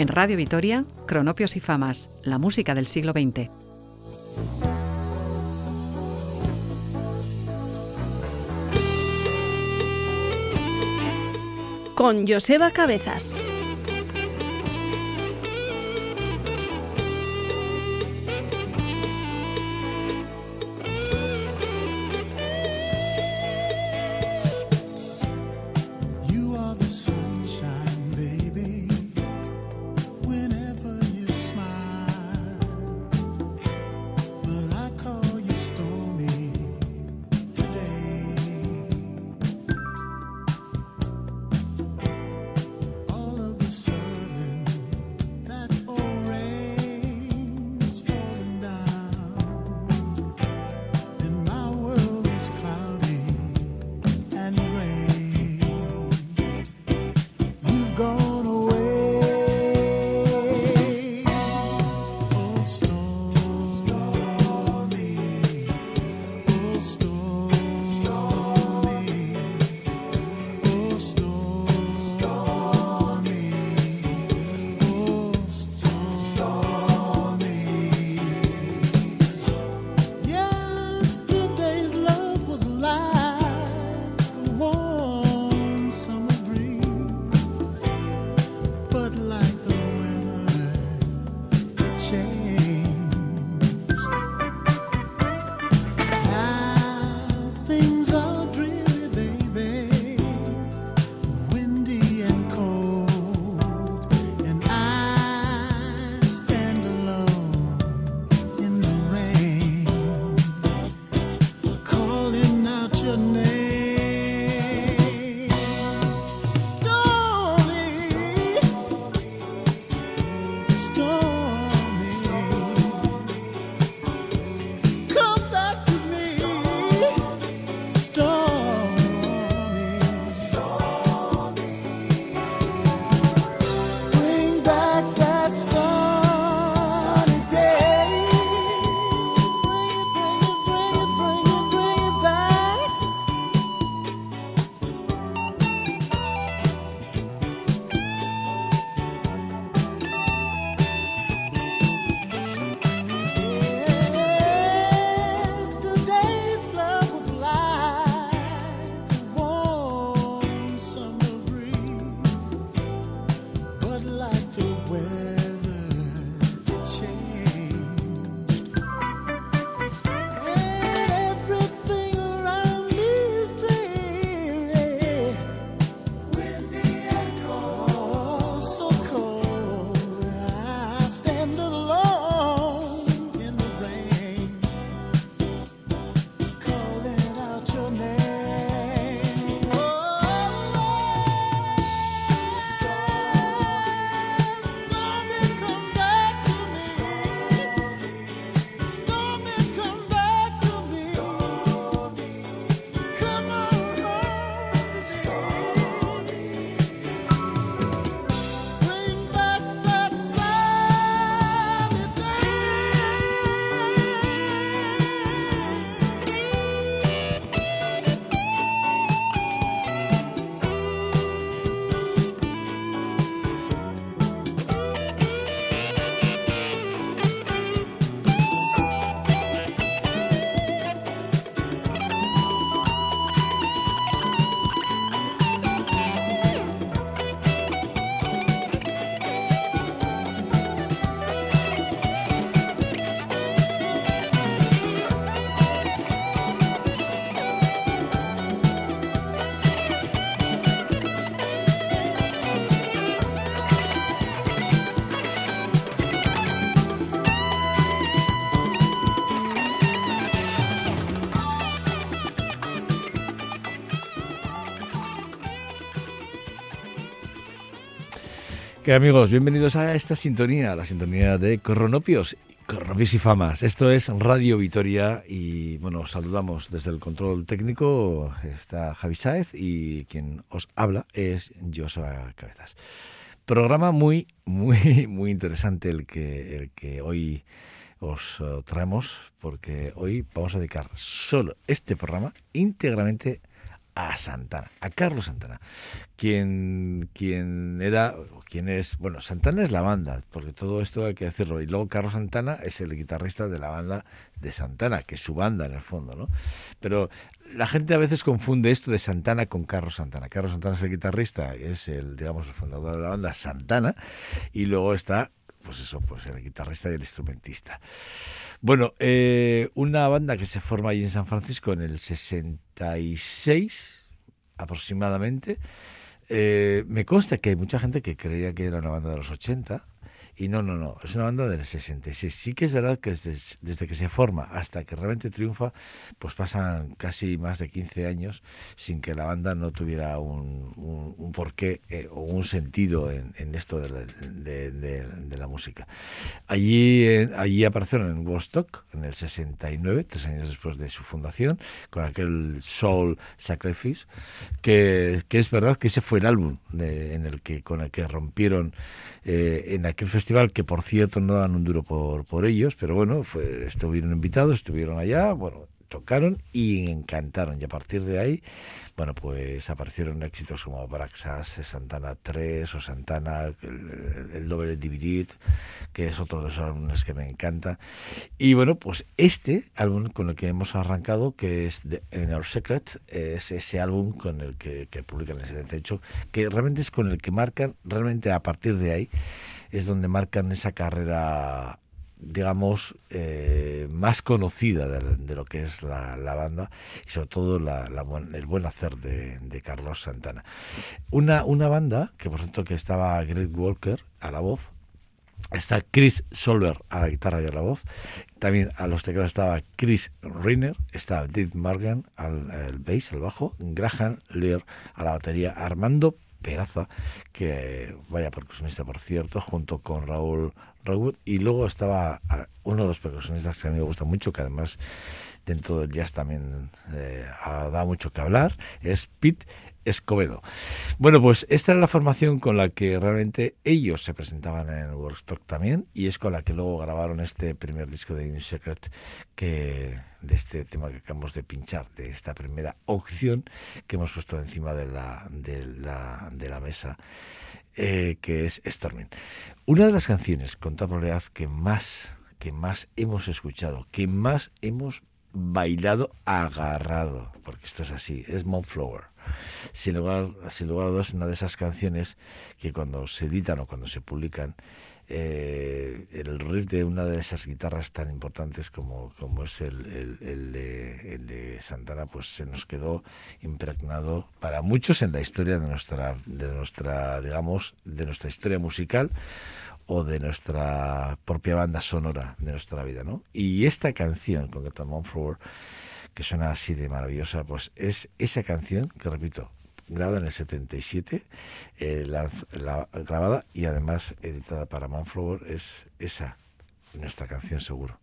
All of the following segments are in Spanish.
En Radio Vitoria, Cronopios y Famas, la música del siglo XX. Con Joseba Cabezas. Amigos, bienvenidos a esta sintonía, la sintonía de Corronopios, Corronopios y Famas. Esto es Radio Vitoria y bueno, saludamos desde el control técnico, está Javi Sáez y quien os habla es Joshua Cabezas. Programa muy, muy, muy interesante el que, el que hoy os eh, traemos porque hoy vamos a dedicar solo este programa íntegramente a Santana, a Carlos Santana, quien, quien era, quien es, bueno, Santana es la banda, porque todo esto hay que decirlo, y luego Carlos Santana es el guitarrista de la banda de Santana, que es su banda en el fondo, ¿no? Pero la gente a veces confunde esto de Santana con Carlos Santana. Carlos Santana es el guitarrista, es el, digamos, el fundador de la banda Santana, y luego está pues eso, pues el guitarrista y el instrumentista. Bueno, eh, una banda que se forma ahí en San Francisco en el 66 aproximadamente. Eh, me consta que hay mucha gente que creía que era una banda de los 80 y no, no, no, es una banda del 66. Sí que es verdad que desde, que se forma hasta que realmente triunfa, pues pasan casi más de 15 años sin que la banda no tuviera un, un, porqué eh, o un sentido en, esto de la, música. Allí, allí aparecieron en Woodstock en el 69, tres años después de su fundación, con aquel Soul Sacrifice, que, que es verdad que ese fue el álbum en el que, con el que rompieron eh, en aquel festival que por cierto no dan un duro por, por ellos, pero bueno, fue, estuvieron invitados, estuvieron allá, bueno, tocaron y encantaron. Y a partir de ahí, bueno, pues aparecieron éxitos como Braxas, Santana 3 o Santana, el, el Doble Dividid, que es otro de los álbumes que me encanta. Y bueno, pues este álbum con el que hemos arrancado, que es The Inner Secret, es ese álbum con el que, que publican en el 78, que realmente es con el que marcan, realmente a partir de ahí, es donde marcan esa carrera digamos, eh, más conocida de, lo que es la, banda y sobre todo el buen hacer de, Carlos Santana. Una, una banda que, por cierto, que estaba Greg Walker a la voz, está Chris Solver a la guitarra y a la voz, también a los teclados estaba Chris Riner, estaba Dave Morgan al bass, al bajo, Graham Lear a la batería, Armando Peraza, que vaya percusionista por cierto, junto con Raúl Raúl y luego estaba ah, uno de los percusionistas que a mí me gusta mucho, que además dentro del jazz también eh, ha dado mucho que hablar, es Pete Escobedo. Bueno, pues esta era la formación con la que realmente ellos se presentaban en Workstock también y es con la que luego grabaron este primer disco de In Secret que de este tema que acabamos de pinchar, de esta primera opción que hemos puesto encima de la, de la, de la mesa, eh, que es Storming. Una de las canciones con contemporáneas que más, que más hemos escuchado, que más hemos bailado agarrado, porque esto es así, es Moonflower. Sin lugar, sin lugar a dudas, una de esas canciones que cuando se editan o cuando se publican, eh, el riff de una de esas guitarras tan importantes como, como es el, el, de, el, de, Santana, pues se nos quedó impregnado para muchos en la historia de nuestra, de nuestra, digamos, de nuestra historia musical o de nuestra propia banda sonora de nuestra vida, ¿no? Y esta canción, con Moonflower, que suena así de maravillosa, pues es esa canción que, repito, grabada en el 77, eh, la, grabada y además editada para Moonflower, es esa, nuestra canción seguro.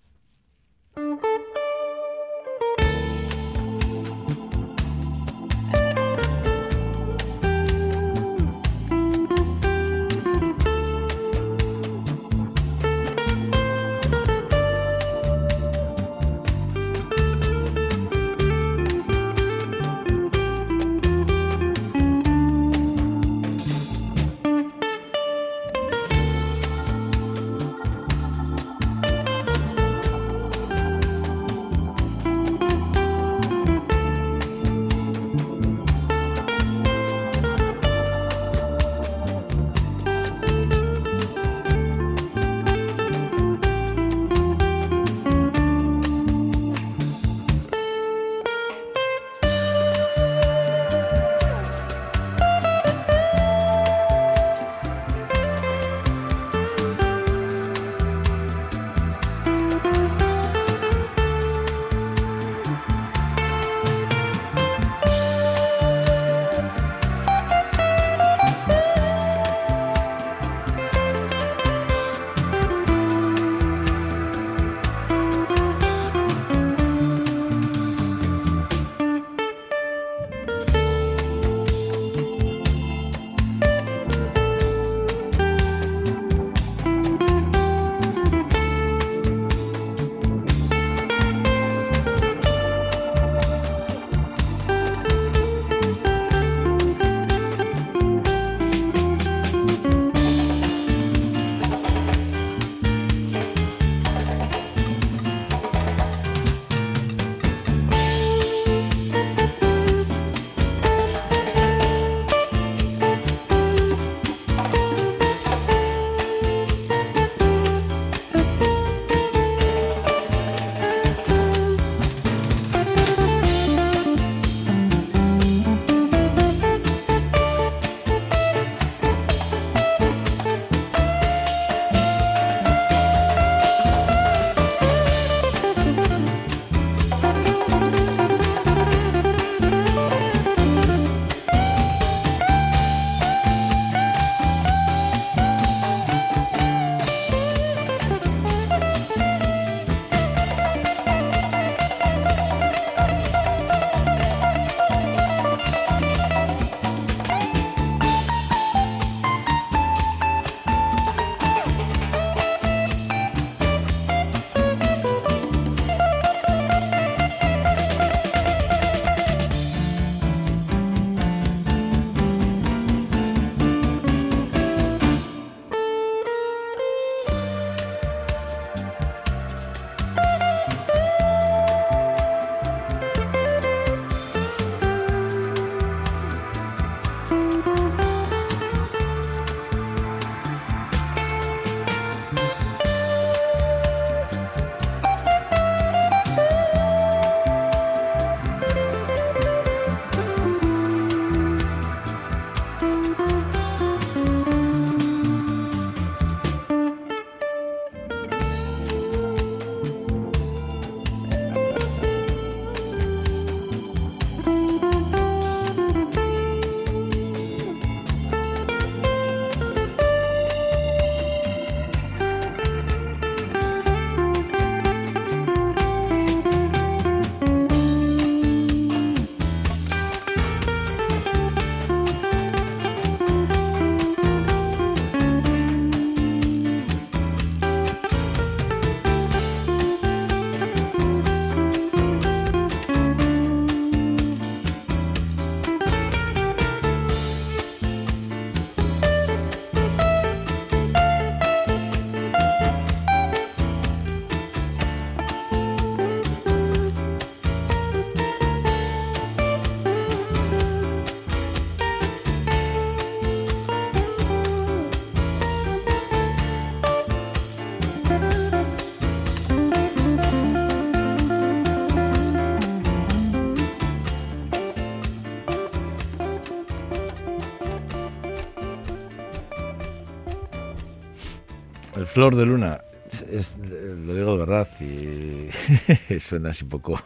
Flor de Luna, lo digo de verdad y suena así poco,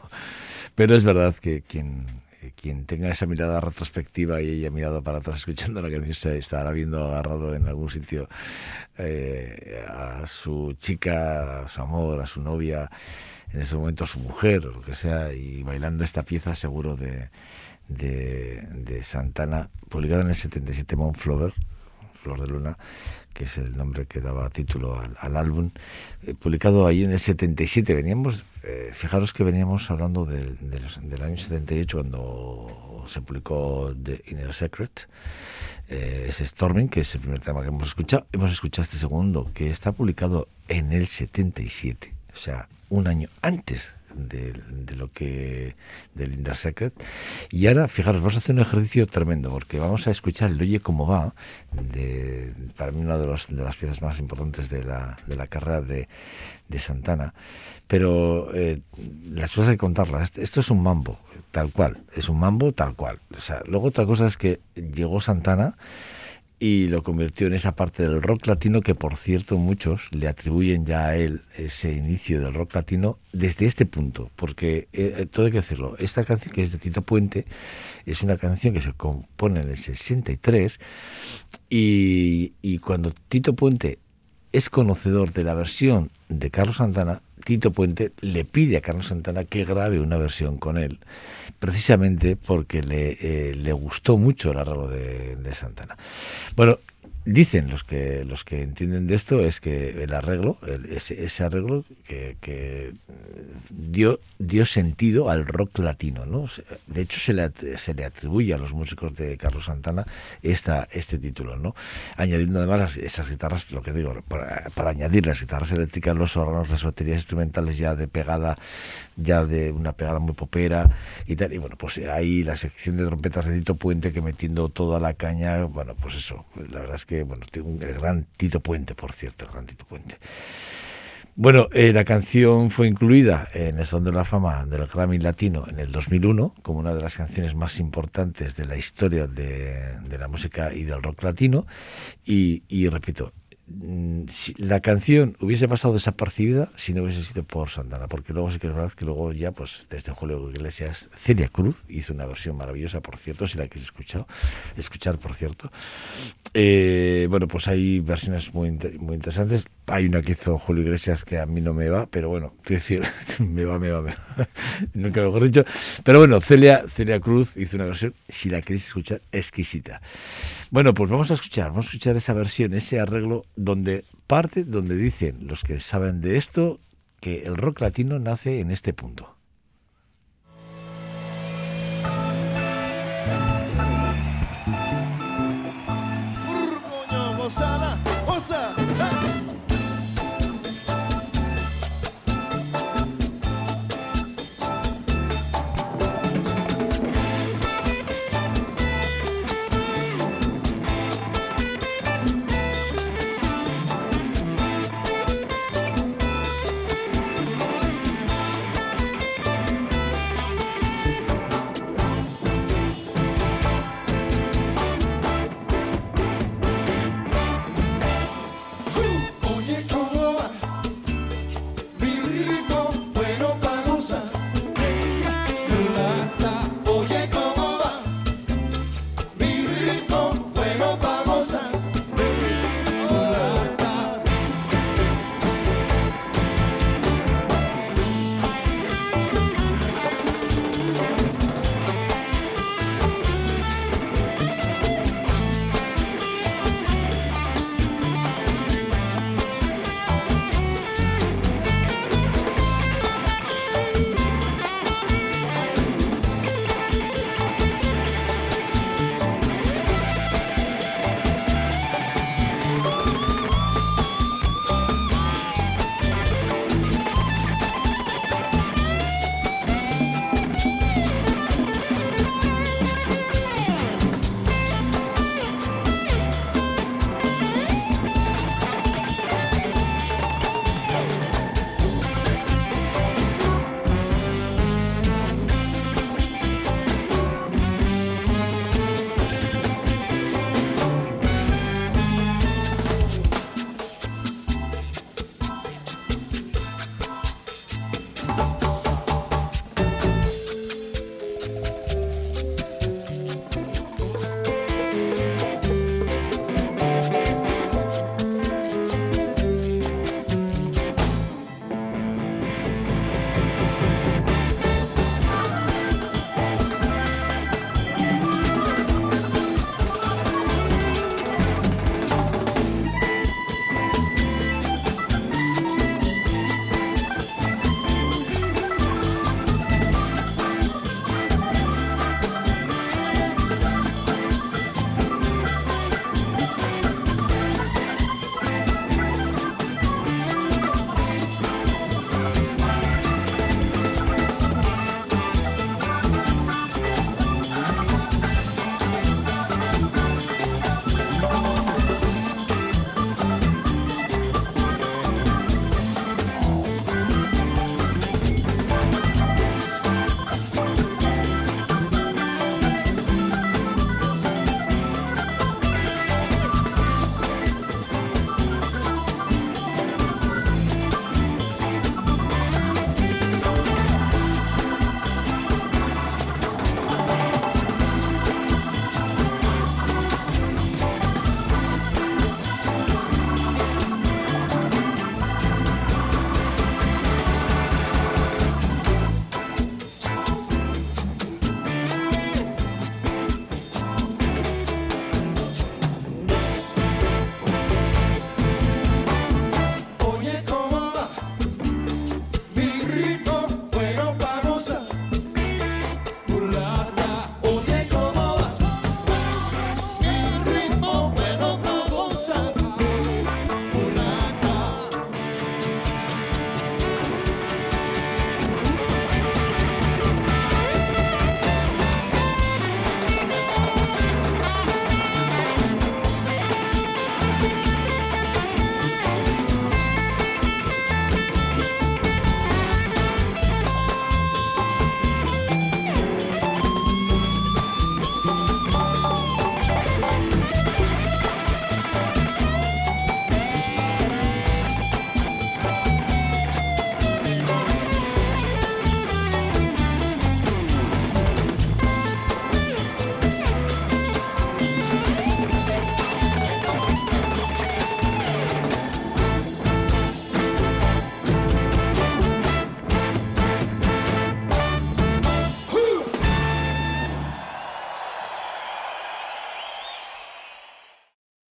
pero es verdad que quien, quien tenga esa mirada retrospectiva y haya mirado para atrás escuchando la canción se estará viendo agarrado en algún sitio eh, a su chica, a su amor, a su novia, en ese momento a su mujer o lo que sea, y bailando esta pieza seguro de, de, Santana, publicada en el 77 Mount Flower, Flor de Luna, que es el nombre que daba título al, álbum, eh, publicado ahí en el 77. Veníamos, eh, fijaros que veníamos hablando del, del, año 78 cuando se publicó The Inner Secret, eh, ese Storming, que es el primer tema que hemos escuchado. Hemos escuchado este segundo, que está publicado en el 77, o sea, un año antes de, lo que del Inner Secret. Y ahora, fijaros, vamos a hacer un ejercicio tremendo, porque vamos a escuchar el Oye cómo va, de, para mí una de, los, de las piezas más importantes de la, de la carrera de, de Santana. Pero eh, las cosas hay que contarlas. Esto es un mambo, tal cual. Es un mambo tal cual. O sea, luego otra cosa es que llegó Santana y lo convirtió en esa parte del rock latino que por cierto muchos le atribuyen ya a él ese inicio del rock latino desde este punto, porque eh, eh, todo hay que decirlo, esta canción que es de Tito Puente es una canción que se compone en el 63 y, y cuando Tito Puente es conocedor de la versión de Carlos Santana, Tito Puente le pide a Carlos Santana que grabe una versión con él, precisamente porque le, eh, le gustó mucho el arreglo de, de Santana. Bueno, dicen los que los que entienden de esto es que el arreglo ese, ese, arreglo que, que, dio dio sentido al rock latino no de hecho se le, se le atribuye a los músicos de Carlos Santana esta este título no añadiendo además esas guitarras lo que digo para, para añadir las guitarras eléctricas los órganos las baterías instrumentales ya de pegada ya de una pegada muy popera y tal. Y bueno pues ahí la sección de trompetas de Tito Puente que metiendo toda la caña bueno pues eso la verdad es que que, bueno, un gran Tito Puente, por cierto, el gran Tito Puente. Bueno, eh, la canción fue incluida en el Son de la Fama del Grammy Latino en el 2001 como una de las canciones más importantes de la historia de, la música y del rock latino. Y, repito, si la canción hubiese pasado desapercibida si no hubiese sido por Santana, porque luego sí que es verdad que luego ya, pues desde Julio Iglesias, Celia Cruz hizo una versión maravillosa, por cierto, si la quieres escuchar, escuchar por cierto. Eh, bueno, pues hay versiones muy, muy interesantes. Hay una que hizo Julio Iglesias que a mí no me va, pero bueno, decir, me va, me va, me va. Nunca mejor dicho. Pero bueno, Celia, Celia Cruz hizo una versión, si la queréis escuchar, exquisita. Bueno, pues vamos a escuchar, vamos a escuchar esa versión, ese arreglo donde parte, donde dicen los que saben de esto, que el rock latino nace en este punto.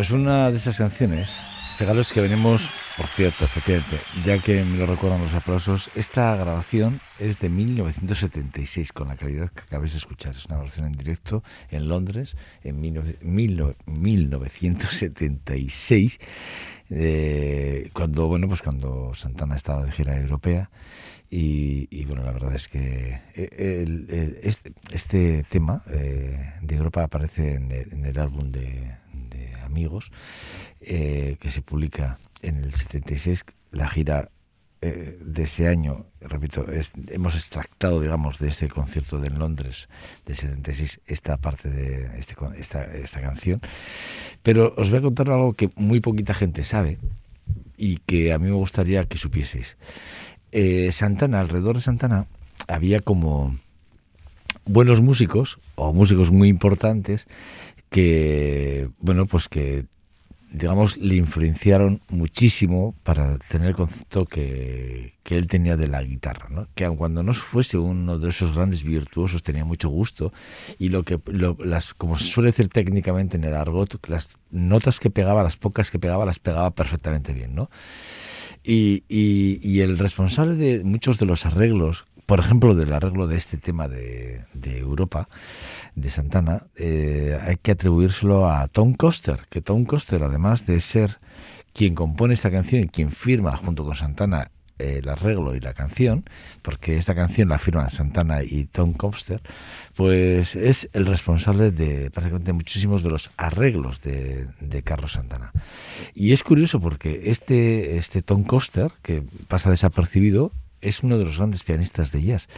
Pues una de esas canciones, fijaros que venimos, por cierto, efectivamente, ya que me lo recuerdan los aplausos, esta grabación es de 1976, con la calidad que acabáis de escuchar. Es una grabación en directo en Londres en 1976, eh, cuando, bueno, pues cuando Santana estaba de gira europea. Y, bueno, la verdad es que eh, este, este, tema eh, de Europa aparece en el álbum de, amigos, eh, que se publica en el 76, la gira eh, de ese año, repito, hemos extractado, digamos, de este concierto de Londres del 76 esta parte de este, esta, esta canción, pero os voy a contar algo que muy poquita gente sabe y que a mí me gustaría que supieseis. Eh, Santana, alrededor de Santana, había como buenos músicos o músicos muy importantes que, bueno, pues que, digamos, le influenciaron muchísimo para tener el concepto que, que él tenía de la guitarra, ¿no? que aun cuando no fuese uno de esos grandes virtuosos, tenía mucho gusto y lo que, las, como se suele decir técnicamente en el argot, las notas que pegaba, las pocas que pegaba, las pegaba perfectamente bien, ¿no? Y, y, y, el responsable de muchos de los arreglos por ejemplo, del arreglo de este tema de, Europa, de Santana, eh, hay que atribuírselo a Tom Coster, que Tom Coster, además de ser quien compone esta canción y quien firma junto con Santana el arreglo y la canción, porque esta canción la firman Santana y Tom Coster, pues es el responsable de prácticamente muchísimos de los arreglos de, de, Carlos Santana. Y es curioso porque este, este Tom Coster, que pasa desapercibido, es uno de los grandes pianistas de jazz.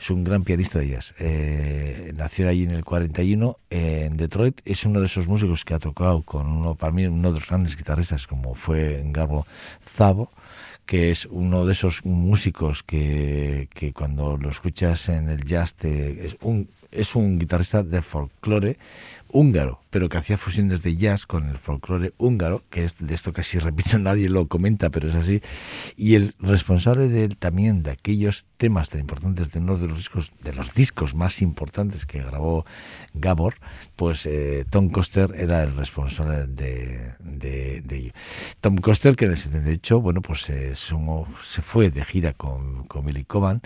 Es un gran pianista de jazz. Eh, nació allí en el 41 en Detroit. Es uno de esos músicos que ha tocado con uno, para mí, uno de los grandes guitarristas como fue Garbo Zabo que es uno de esos músicos que, que cuando lo escuchas en el jazz te, es un es un guitarrista de folclore húngaro, pero que hacía fusiones de jazz con el folclore húngaro, que es de esto casi repito, nadie lo comenta, pero es así. Y el responsable de, también de aquellos temas tan importantes de uno de los discos, de los discos más importantes que grabó Gabor, pues eh, Tom Coster era el responsable de, de, ello. Tom Coster, que en el 78, bueno, pues se fue de gira con, con Billy Coban,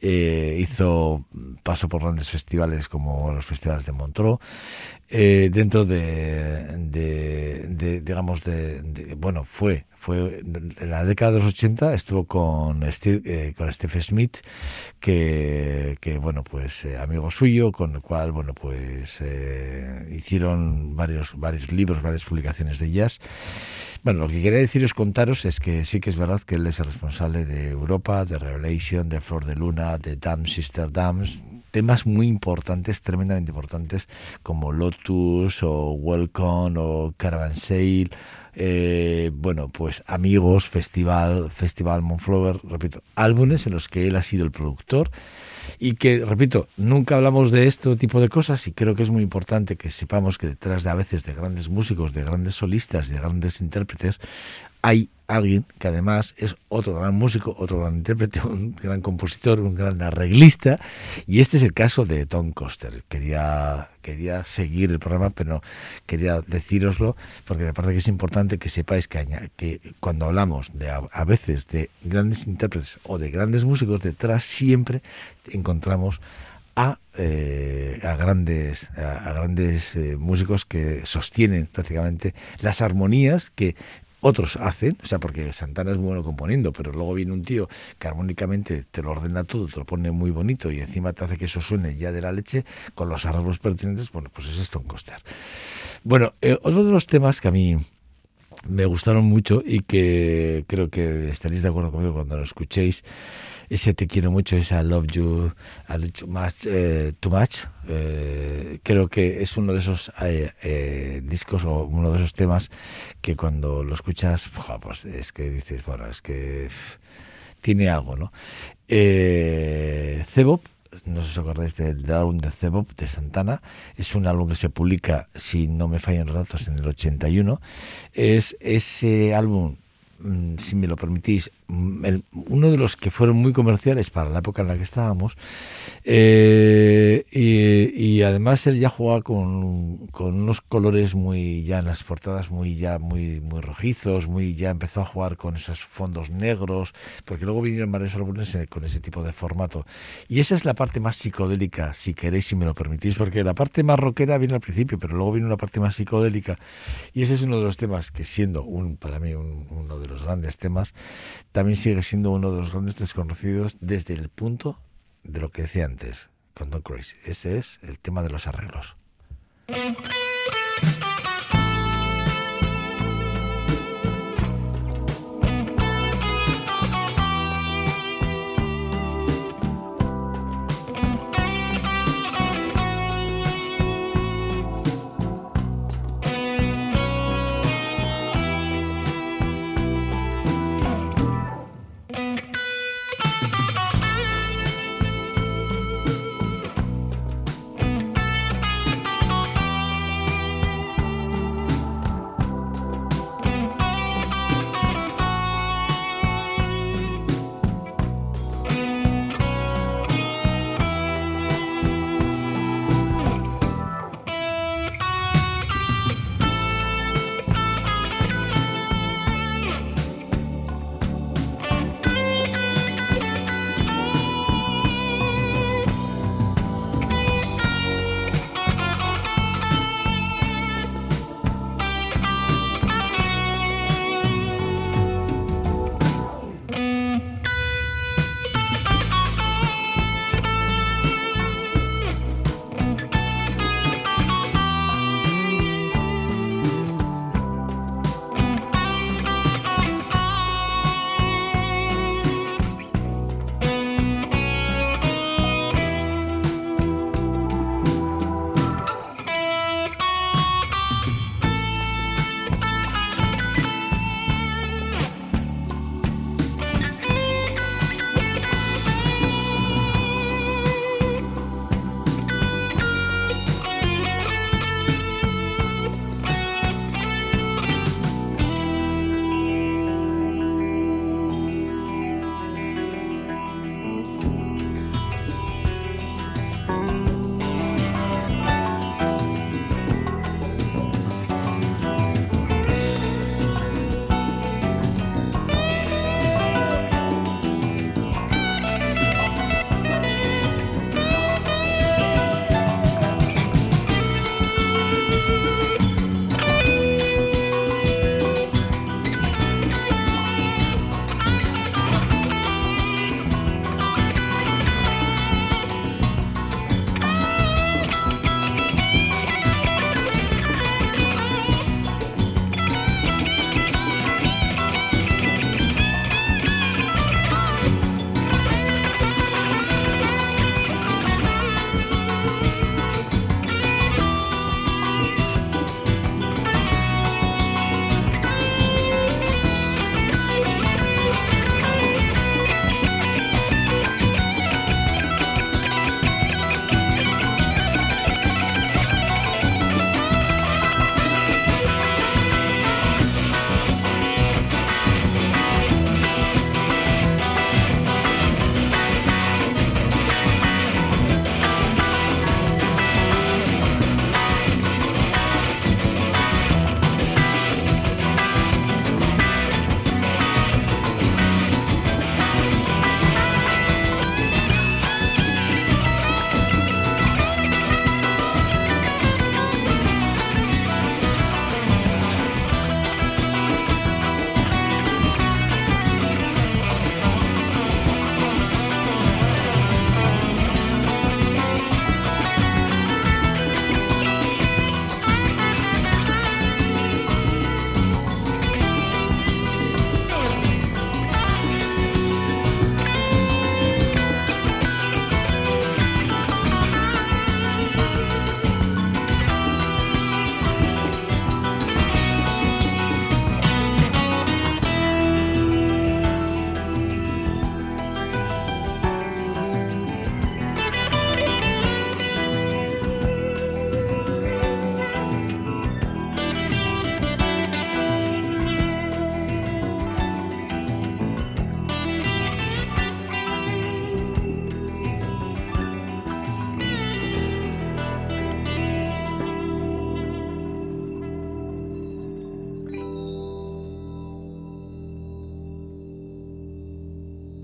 eh, hizo paso por grandes festivales como los festivales de Montreux, eh, dentro de, de, digamos, de, bueno, fue, fue en la década de los 80 estuvo con Steve, eh, con Steve Smith, que, que bueno, pues eh, amigo suyo, con el cual, bueno, pues hicieron varios, varios libros, varias publicaciones de jazz. Bueno, lo que quería decir es contaros es que sí que es verdad que él es el responsable de Europa, de Revelation, de Flor de Luna, de Dam Sister Dams, temas muy importantes, tremendamente importantes, como Lotus o Welcome o Caravanseil, eh, bueno, pues Amigos, Festival, Festival Monflower, repito, álbumes en los que él ha sido el productor y que, repito, nunca hablamos de este tipo de cosas y creo que es muy importante que sepamos que detrás de a veces de grandes músicos, de grandes solistas, de grandes intérpretes, hay alguien que además es otro gran músico, otro gran intérprete, un gran compositor, un gran arreglista, y este es el caso de Tom Coster. Quería, quería seguir el programa, pero quería decíroslo, porque me parece que es importante que sepáis que, cuando hablamos de a, veces de grandes intérpretes o de grandes músicos, detrás siempre encontramos a, eh, a, grandes, a, grandes eh, músicos que sostienen prácticamente las armonías que otros hacen, o sea, porque Santana es bueno componiendo, pero luego viene un tío que armónicamente te lo ordena todo, te lo pone muy bonito y encima te hace que eso suene ya de la leche con los arreglos pertinentes, bueno, pues es Stone Coster. Bueno, eh, otro de los temas que a mí me gustaron mucho y que creo que estaréis de acuerdo conmigo cuando lo escuchéis ese Te quiero mucho, ese I love you, I love too much, eh, too much eh, creo que es uno de esos eh, discos o uno de esos temas que cuando lo escuchas, pues es que dices, bueno, es que tiene algo, ¿no? Eh, Cebop, no sé si os acordáis del, álbum de Cebop de Santana, es un álbum que se publica, si no me fallan los datos, en el 81. Es ese álbum Mm, si me lo permitís, mm, uno de los que fueron muy comerciales para la época en la que estábamos. Eh, y, además él ya jugaba con, con, unos colores muy ya en las portadas muy ya muy muy rojizos, muy ya empezó a jugar con esos fondos negros, porque luego vinieron varios álbumes con ese tipo de formato. Y esa es la parte más psicodélica, si queréis, si me lo permitís, porque la parte más rockera viene al principio, pero luego viene una parte más psicodélica. Y ese es uno de los temas que siendo un para mí uno de los grandes temas, también sigue siendo uno de los grandes desconocidos desde el punto de lo que decía antes con Don Crazy. Ese es el tema de los arreglos.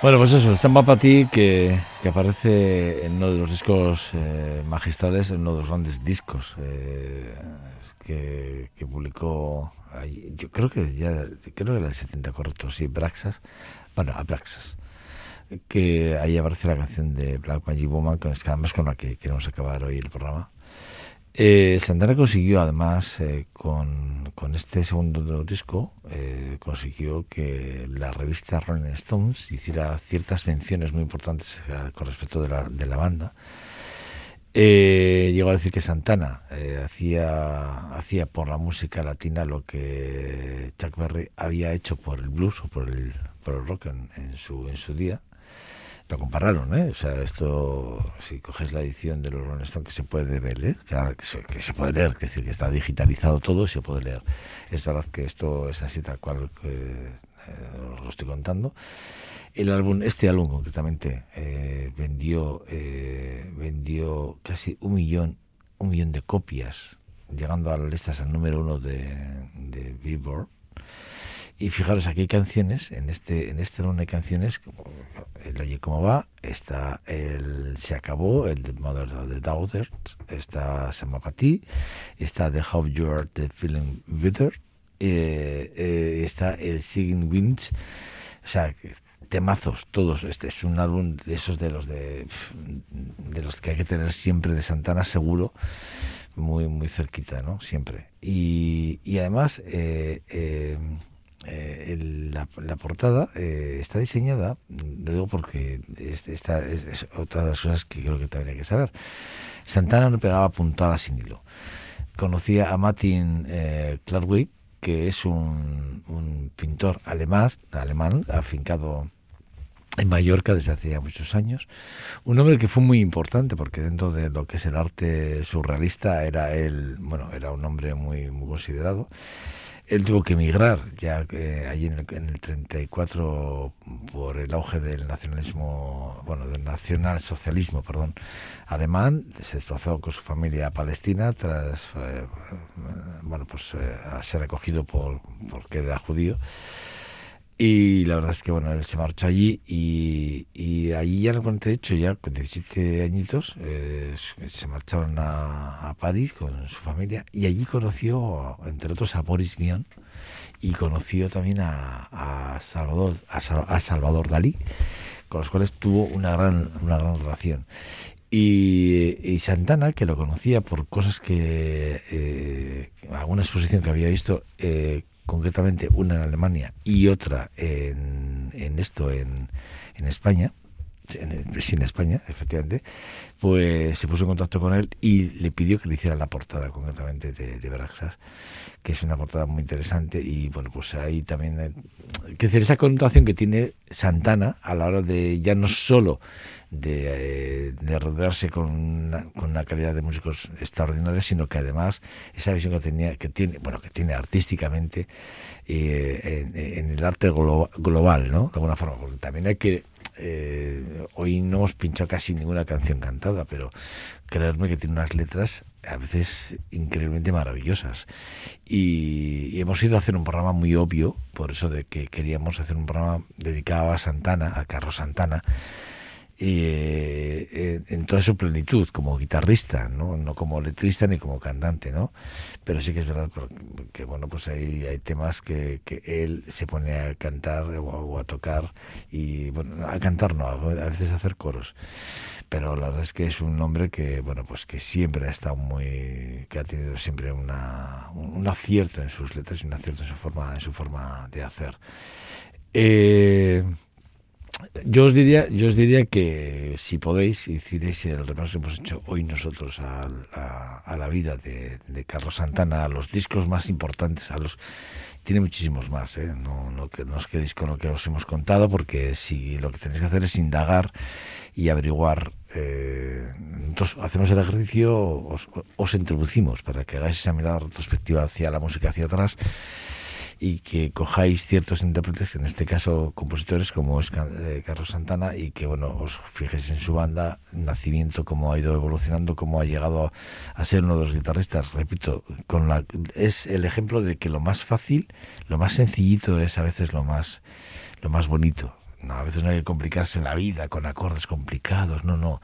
Bueno, pues eso, el Samba para ti que, que, aparece en uno de los discos eh, magistrales, en uno de los grandes discos eh, que, que, publicó, yo creo que ya, creo que era el 70 correcto, sí, Braxas, bueno, Abraxas, que ahí aparece la canción de Black Magic Woman, con, además con la que queremos acabar hoy el programa. Eh, Santana consiguió además eh, con, con, este segundo disco, eh, consiguió que la revista Rolling Stones hiciera ciertas menciones muy importantes eh, con respecto de la, de la banda. Llegó a decir que Santana hacía, hacía por la música latina lo que Chuck Berry había hecho por el blues o por el, por el rock en su, en su día lo compararon, ¿eh? O sea, esto, si coges la edición de los Rolling Stones, que se puede ver, ¿eh? que, que, se, que, se, puede leer, es decir, que está digitalizado todo y se puede leer. Es verdad que esto es así tal cual que eh, lo estoy contando. El álbum, este álbum concretamente, eh, vendió, eh, vendió casi un millón, un millón de copias, llegando a las listas al número uno de, de Billboard. Y fijaros, aquí hay canciones, en este en este álbum hay canciones, como el Oye Cómo Va, está el Se Acabó, el de Mother of the Daughters, está Sama Pati, está The How You Are the Feeling Better, eh, eh, está el Singing Winds, o sea, temazos todos. Este es un álbum de esos de los de, de los que hay que tener siempre de Santana seguro, muy muy cerquita, ¿no? Siempre. Y, y además eh, eh, el, la, la, portada eh, está diseñada, lo digo porque es, esta es, es, otra de las cosas que creo que hay que saber. Santana no pegaba puntadas sin hilo. Conocía a Martin eh, que es un, un, pintor alemán, alemán afincado en Mallorca desde hace muchos años. Un hombre que fue muy importante porque dentro de lo que es el arte surrealista era él, bueno, era un hombre muy, muy considerado él tuvo que emigrar ya que allí en el, en el 34 por el auge del nacionalismo, bueno, del nacionalsocialismo, perdón, alemán, se desplazó con su familia a Palestina tras, eh, bueno, pues eh, a ser acogido por, porque era judío. Y la verdad es que bueno, él se marchó allí y, y allí ya lo conté hecho, ya con 17 añitos, se marcharon a, a, París con su familia y allí conoció, entre otros, a Boris Vian y conoció también a, a Salvador, a, a, Salvador Dalí, con los cuales tuvo una gran, una gran relación. Y, y, Santana, que lo conocía por cosas que, eh, alguna exposición que había visto, eh, concretamente una en Alemania y otra en, en esto, en, en España, en, España, efectivamente, pues se puso en contacto con él y le pidió que le hiciera la portada, concretamente de, de Braxas, que es una portada muy interesante y bueno, pues ahí también, eh, que decir, esa connotación que tiene Santana a la hora de ya no solo de, eh, de rodearse con una, con una calidad de músicos extraordinaria, sino que además esa visión que tenía, que tiene, bueno, que tiene artísticamente eh, en, en, el arte glo global, ¿no? De alguna forma, porque también hay que eh, hoy no hemos pinchado casi ninguna canción cantada, pero creerme que tiene unas letras a veces increíblemente maravillosas. Y, hemos ido a hacer un programa muy obvio, por eso de que queríamos hacer un programa dedicado a Santana, a Carlos Santana, eh, en toda su plenitud, como guitarrista, ¿no? no como letrista ni como cantante, ¿no? Pero sí que es verdad que, bueno, pues hay, hay temas que, que él se pone a cantar o, o, a tocar y, bueno, a cantar no, a veces a hacer coros. Pero la verdad es que es un hombre que, bueno, pues que siempre ha estado muy, que ha tenido siempre una, un acierto en sus letras y un acierto en su forma, en su forma de hacer. Eh, yo os diría, yo os diría que si podéis, hicierais el repaso que hemos hecho hoy nosotros a, a, la vida de, Carlos Santana, a los discos más importantes, a los tiene muchísimos más, ¿eh? no, no, no os quedéis con lo que os hemos contado, porque si lo que tenéis que hacer es indagar y averiguar, eh, entonces hacemos el ejercicio, os, os introducimos para que hagáis esa mirada retrospectiva hacia la música, hacia atrás y que cojáis ciertos intérpretes, en este caso compositores como es eh, Carlos Santana, y que bueno, os fijéis en su banda, nacimiento, cómo ha ido evolucionando, cómo ha llegado a, ser uno de los guitarristas, repito, con la, es el ejemplo de que lo más fácil, lo más sencillito es a veces lo más, lo más bonito No, a veces no hay que complicarse la vida con acordes complicados. No, no.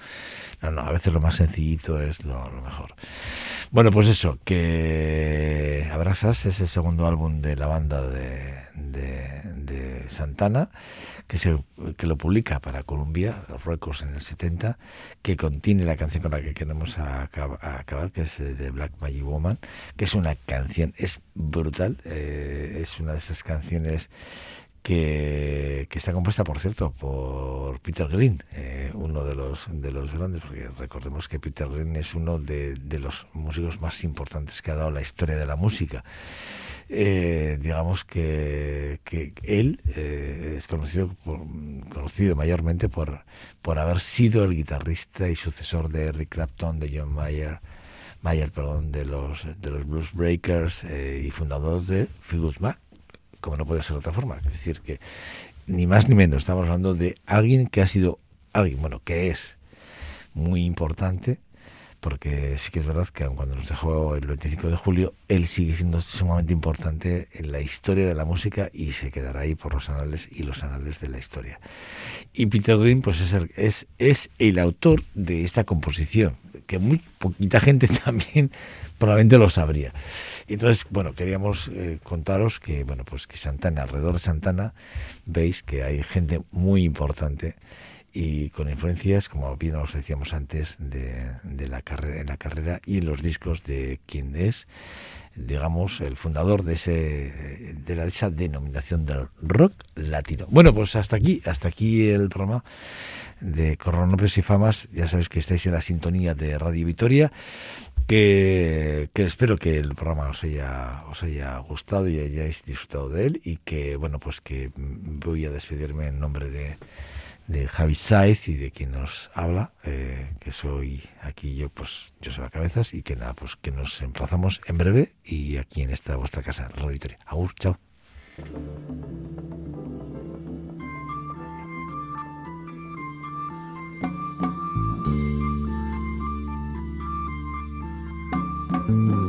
No, no. A veces lo más sencillito es lo, mejor. Bueno, pues eso, que Abrasas es el segundo álbum de la banda de, de, Santana, que, se, que lo publica para Columbia Records en el 70, que contiene la canción con la que queremos acabar, que es de Black Magic Woman, que es una canción, es brutal, eh, es una de esas canciones que, está compuesta, por cierto, por Peter Green, eh, uno de los, de los grandes, porque recordemos que Peter Green es uno de, los músicos más importantes que ha dado la historia de la música. Eh, digamos que, que él eh, es conocido conocido mayormente por, por haber sido el guitarrista y sucesor de Eric Clapton, de John Mayer, Mayer perdón, de los de los Blues Breakers y fundador de Fleetwood Mac como no puede ser de otra forma. Es decir, que ni más ni menos estamos hablando de alguien que ha sido, alguien, bueno, que es muy importante, porque sí que es verdad que cuando nos dejó el 25 de julio, él sigue siendo sumamente importante en la historia de la música y se quedará ahí por los anales y los anales de la historia. Y Peter Green, pues es el, es el autor de esta composición, que muy poquita gente también probablemente lo sabría. Entonces, bueno, queríamos eh, contaros que, bueno, pues que Santana, alrededor de Santana, veis que hay gente muy importante y con influencias, como bien os decíamos antes, de, de, la carrera, en la carrera y en los discos de quien es, digamos, el fundador de ese de, la, de esa denominación del rock latino. Bueno, pues hasta aquí, hasta aquí el programa de Coronopios y Famas. Ya sabéis que estáis en la sintonía de Radio Vitoria que, espero que el programa os haya, os haya gustado y hayáis disfrutado de él y que, bueno, pues que voy a despedirme en nombre de, de Javi Saiz y de quien nos habla, eh, que soy aquí yo, pues yo soy a cabezas y que nada, pues que nos emplazamos en breve y aquí en esta vuestra casa, Radio Victoria. Agur, chao. 嗯。